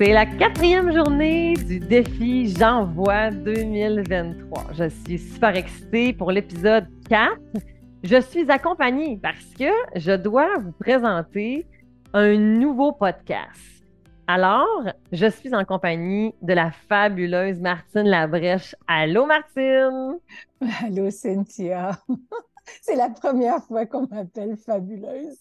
C'est la quatrième journée du défi J'envoie 2023. Je suis super excitée pour l'épisode 4. Je suis accompagnée parce que je dois vous présenter un nouveau podcast. Alors, je suis en compagnie de la fabuleuse Martine Labrèche. Allô, Martine! Allô, Cynthia! C'est la première fois qu'on m'appelle fabuleuse.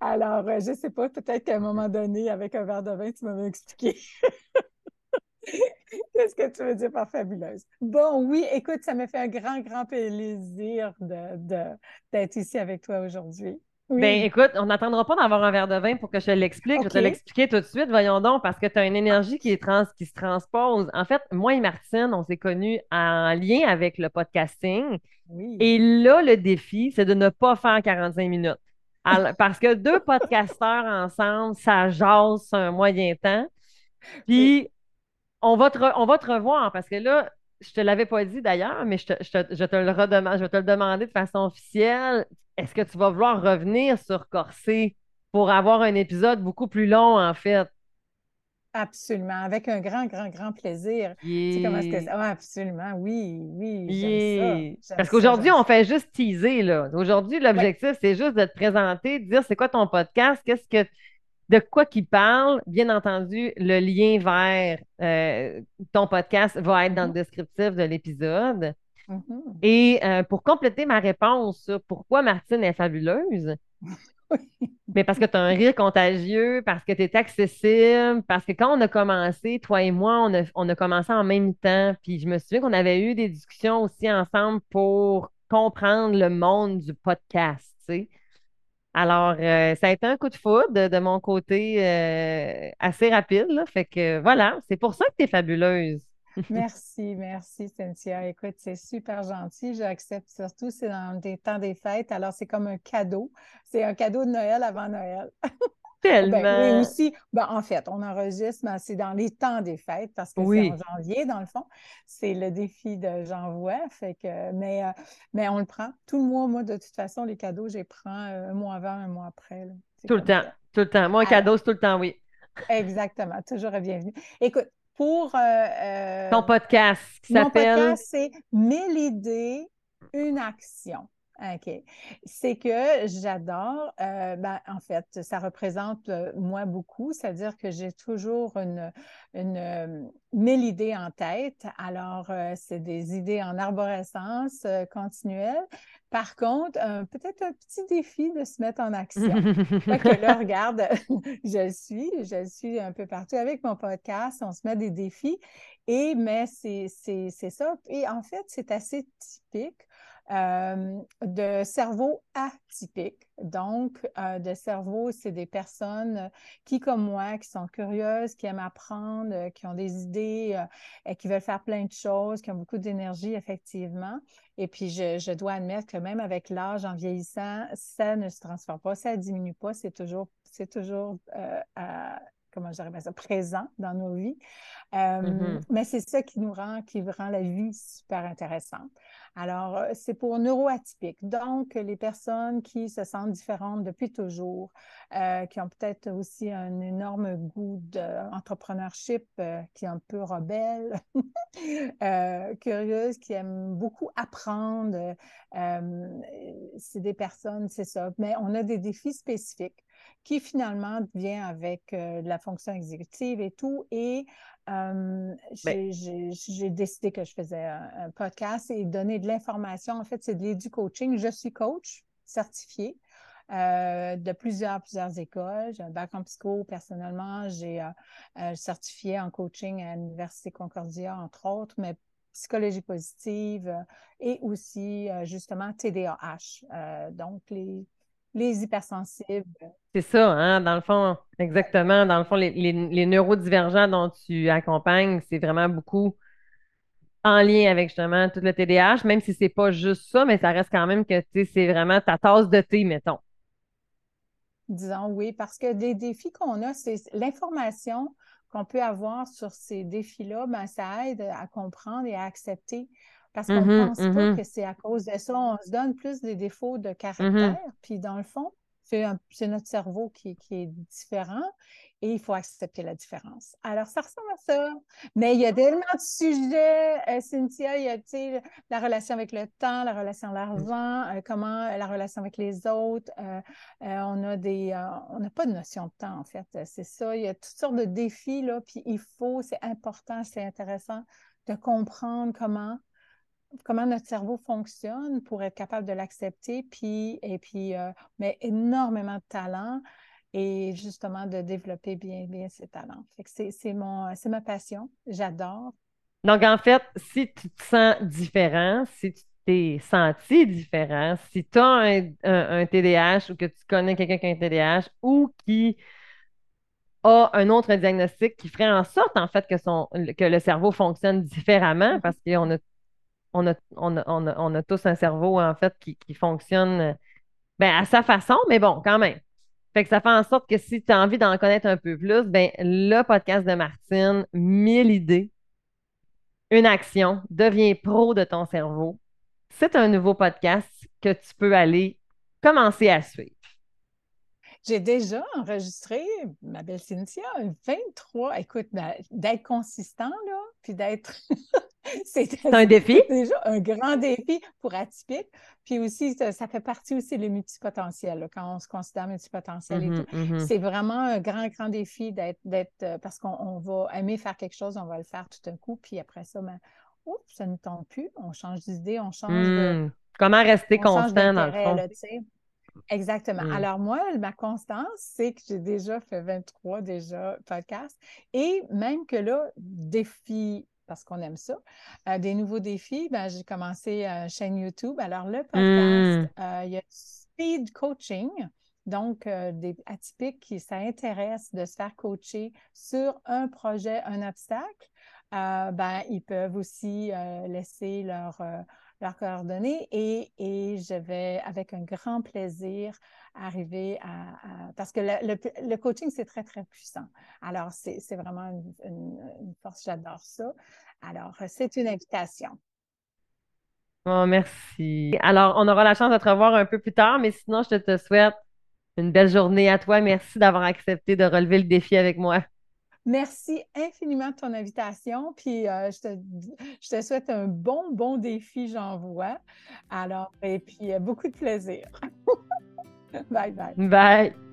Alors, euh, je ne sais pas, peut-être qu'à un moment donné, avec un verre de vin, tu m'avais expliqué. Qu'est-ce que tu veux dire par fabuleuse? Bon, oui, écoute, ça me fait un grand, grand plaisir d'être ici avec toi aujourd'hui. Ben écoute, on n'attendra pas d'avoir un verre de vin pour que je te l'explique. Je vais te l'expliquer tout de suite, voyons donc, parce que tu as une énergie qui, est trans, qui se transpose. En fait, moi et Martine, on s'est connus en lien avec le podcasting. Et là, le défi, c'est de ne pas faire 45 minutes. parce que deux podcasteurs ensemble, ça jase un moyen temps. Puis, on, va te on va te revoir parce que là, je te l'avais pas dit d'ailleurs, mais je te, je, te, le redemande, je vais te le demander de façon officielle. Est-ce que tu vas vouloir revenir sur Corsé pour avoir un épisode beaucoup plus long, en fait? Absolument, avec un grand, grand, grand plaisir. Tu sais comment est-ce que ah, absolument, oui, oui, ça. Parce qu'aujourd'hui, on fait juste teaser, là. Aujourd'hui, l'objectif, c'est juste de te présenter, de dire c'est quoi ton podcast, qu'est-ce que de quoi qu'il parle. Bien entendu, le lien vers euh, ton podcast va être dans le mm-hmm. descriptif de l'épisode. Mm-hmm. Et euh, pour compléter ma réponse sur pourquoi Martine est fabuleuse, mais parce que tu as un rire contagieux, parce que tu es accessible, parce que quand on a commencé, toi et moi, on a, on a commencé en même temps. Puis je me souviens qu'on avait eu des discussions aussi ensemble pour comprendre le monde du podcast. Tu sais. Alors, euh, ça a été un coup de foudre de, mon côté euh, assez rapide. Fait que voilà, c'est pour ça que tu es fabuleuse. merci, merci, Cynthia. Écoute, c'est super gentil. J'accepte surtout, c'est dans des temps des fêtes. Alors, c'est comme un cadeau. C'est un cadeau de Noël avant Noël. Tellement. Ben, oui, aussi. Ben, en fait, on enregistre, mais c'est dans les temps des fêtes parce que c'est en janvier, dans le fond. C'est le défi de j'envoie. Fait que, mais, euh, mais on le prend. Tout le mois, moi, de toute façon, les cadeaux, je les prends euh, un mois avant, un mois après. Tout le temps. Tout le temps. Moi, un cadeau, c'est tout le temps, oui. Exactement. Toujours bienvenue. Écoute, pour. Euh, Ton podcast qui s'appelle. Mon podcast, c'est Mille idées, une action. OK. C'est que j'adore, euh, ben, en fait, ça représente euh, moi beaucoup, c'est-à-dire que j'ai toujours une, une euh, mille idées en tête. Alors, c'est des idées en arborescence continuelle. Par contre, peut-être un petit défi de se mettre en action. que là, regarde, je suis, je suis un peu partout avec mon podcast, on se met des défis. Et, mais c'est ça. Et en fait, c'est assez typique euh, de cerveau atypique. Donc, euh, de cerveau, c'est des personnes qui, comme moi, qui sont curieuses, qui aiment apprendre, qui ont des idées, et qui veulent faire plein de choses, qui ont beaucoup d'énergie, effectivement. Et puis, je, dois admettre que même avec l'âge, en vieillissant, ça ne se transforme pas, ça ne diminue pas, c'est toujours, c'est toujours euh, comment je ça, présent dans nos vies. Mm-hmm. Mais c'est ça qui nous rend, qui rend la vie super intéressante. Alors, euh, c'est pour neuroatypiques. Donc, les personnes qui se sentent différentes depuis toujours, euh, qui ont peut-être aussi un énorme goût d'entrepreneurship, euh, qui est un peu rebelle, curieuses, qui aiment beaucoup apprendre. c'est des personnes, c'est ça. Mais on a des défis spécifiques qui finalement vient avec la fonction exécutive et tout. Et ben j'ai décidé que je faisais un, podcast et donner de l'information. En fait, c'est de l'édu-coaching. Je suis coach certifié. Euh, de plusieurs, plusieurs écoles. J'ai un bac en psycho personnellement. J'ai euh, euh, certifié en coaching à l'Université Concordia, entre autres, mais psychologie positive et aussi justement TDAH. donc, les, les hypersensibles. C'est ça, hein, dans le fond, exactement. Dans le fond, les, neurodivergents dont tu accompagnes, c'est vraiment beaucoup en lien avec justement tout le TDAH, même si c'est pas juste ça, mais ça reste quand même que c'est vraiment ta tasse de thé, mettons. Disons oui, parce que des défis qu'on a, c'est l'information qu'on peut avoir sur ces défis-là, ben, ça aide à comprendre et à accepter parce qu'on ne mm-hmm, pense pas mm-hmm. que c'est à cause de ça. On se donne plus des défauts de caractère. Mm-hmm. Puis dans le fond, c'est notre cerveau qui, est différent et il faut accepter la différence. Alors, ça ressemble à ça. Mais il y a tellement de sujets, euh, Cynthia, il y a la relation avec le temps, la relation à l'argent, euh, comment la relation avec les autres. on a des, on n'a pas de notion de temps, en fait. C'est ça. Il y a toutes sortes de défis, là, puis il faut, c'est important, c'est intéressant de comprendre comment comment notre cerveau fonctionne pour être capable de l'accepter, puis, et puis, euh, mais énormément de talent et justement de développer bien, bien ces talents. c'est, mon, c'est ma passion, j'adore. Donc, en fait, si tu te sens différent, si tu t'es senti différent, si tu as un, un, TDAH ou que tu connais quelqu'un qui a un TDAH ou qui a un autre diagnostic qui ferait en sorte, en fait, que, son, que le cerveau fonctionne différemment mm-hmm. parce qu'on a on a, tous un cerveau, en fait, qui, fonctionne ben, à sa façon, mais bon, quand même. Fait que ça fait en sorte que si tu as envie d'en connaître un peu plus, ben, le podcast de Martine, 1000 idées, une action, deviens pro de ton cerveau. C'est un nouveau podcast que tu peux aller commencer à suivre. J'ai déjà enregistré, ma belle Cynthia, 23. Écoute, ben, d'être consistant, là, puis d'être. c'est un défi? déjà un grand défi pour atypique. Puis aussi, ça, fait partie aussi du multipotentiel, quand on se considère multipotentiel et mm-hmm, tout. Mm-hmm. C'est vraiment un grand, grand défi d'être. Euh, parce qu'on va aimer faire quelque chose, on va le faire tout d'un coup, puis après ça, ben, oups, ça ne tombe plus. On change d'idée, on change de. Hmm. Comment rester constant dans le fond? Exactement. Mm. Alors moi, ma constance, c'est que j'ai déjà fait 23 déjà podcasts et même que là, défi parce qu'on aime ça. Euh, des nouveaux défis, ben, j'ai commencé une chaîne YouTube. Alors, le podcast, mm. euh, il y a Speed Coaching. Donc, euh, des atypiques qui s'intéressent de se faire coacher sur un projet, un obstacle, ben, ils peuvent aussi laisser leur, leurs coordonnées et, et, je vais avec un grand plaisir arriver à... parce que le, coaching, c'est très, très puissant. Alors, c'est vraiment une, force, j'adore ça. Alors, c'est une invitation. Oh, merci. Alors, on aura la chance de te revoir un peu plus tard, mais sinon, je te souhaite une belle journée à toi. Merci d'avoir accepté de relever le défi avec moi. Merci infiniment de ton invitation. Puis euh, je, te, souhaite un bon, bon défi, j'en vois. Alors, et puis euh, beaucoup de plaisir. bye bye. Bye.